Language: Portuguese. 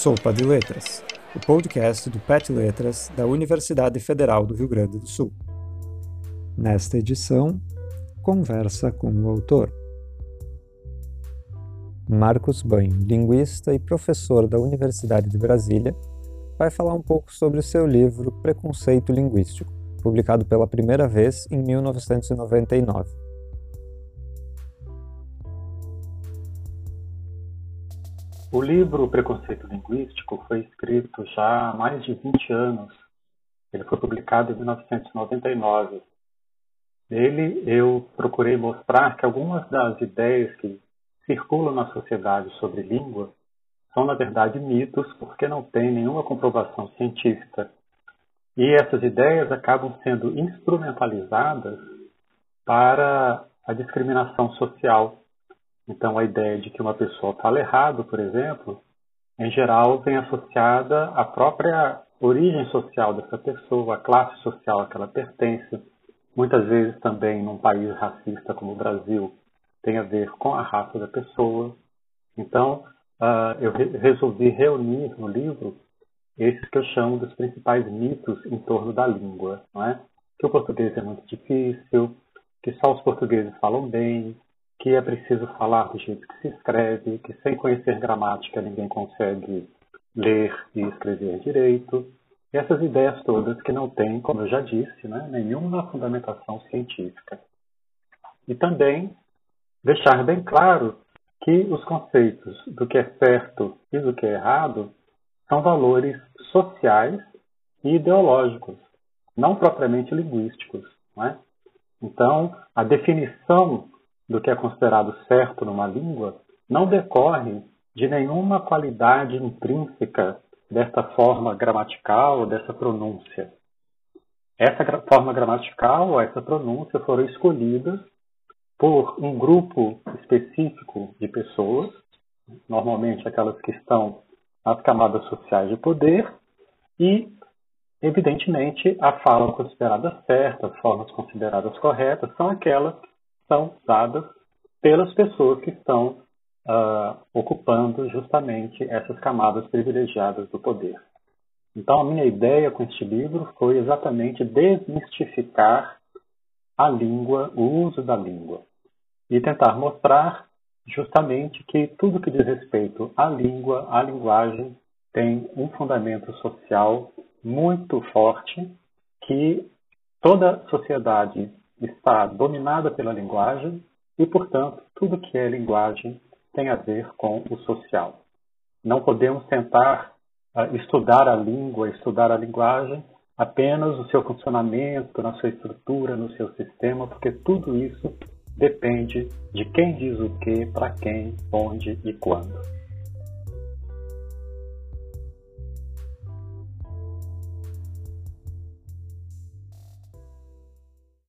Sopa de Letras, o podcast do PET Letras da Universidade Federal do Rio Grande do Sul. Nesta edição, conversa com o autor. Marcos Banho, linguista e professor da Universidade de Brasília, vai falar um pouco sobre o seu livro Preconceito Linguístico, publicado pela primeira vez em 1999. O livro Preconceito Linguístico foi escrito já há mais de 20 anos. Ele foi publicado em 1999. Nele, eu procurei mostrar que algumas das ideias que circulam na sociedade sobre língua são, na verdade, mitos, porque não têm nenhuma comprovação científica. E essas ideias acabam sendo instrumentalizadas para a discriminação social então, a ideia de que uma pessoa fala errado, por exemplo, em geral vem associada à própria origem social dessa pessoa, à classe social a que ela pertence. Muitas vezes também num país racista como o Brasil tem a ver com a raça da pessoa. Então, uh, eu re resolvi reunir no livro esses que eu chamo dos principais mitos em torno da língua, não é? Que o português é muito difícil, que só os portugueses falam bem, que é preciso falar do jeito que se escreve, que sem conhecer gramática ninguém consegue ler e escrever direito. E essas ideias todas que não têm, como eu já disse, né, nenhuma fundamentação científica. E também deixar bem claro que os conceitos do que é certo e do que é errado são valores sociais e ideológicos, não propriamente linguísticos. Não é? Então, a definição do que é considerado certo numa língua não decorre de nenhuma qualidade intrínseca dessa forma gramatical ou dessa pronúncia. Essa forma gramatical ou essa pronúncia foram escolhidas por um grupo específico de pessoas, normalmente aquelas que estão nas camadas sociais de poder, e, evidentemente, a fala considerada certa, as formas consideradas corretas, são aquelas são dadas pelas pessoas que estão uh, ocupando justamente essas camadas privilegiadas do poder. Então, a minha ideia com este livro foi exatamente desmistificar a língua, o uso da língua, e tentar mostrar justamente que tudo que diz respeito à língua, à linguagem, tem um fundamento social muito forte que toda sociedade está dominada pela linguagem e, portanto, tudo que é linguagem tem a ver com o social. Não podemos tentar uh, estudar a língua, estudar a linguagem apenas o seu funcionamento, na sua estrutura, no seu sistema, porque tudo isso depende de quem diz o que, para quem, onde e quando.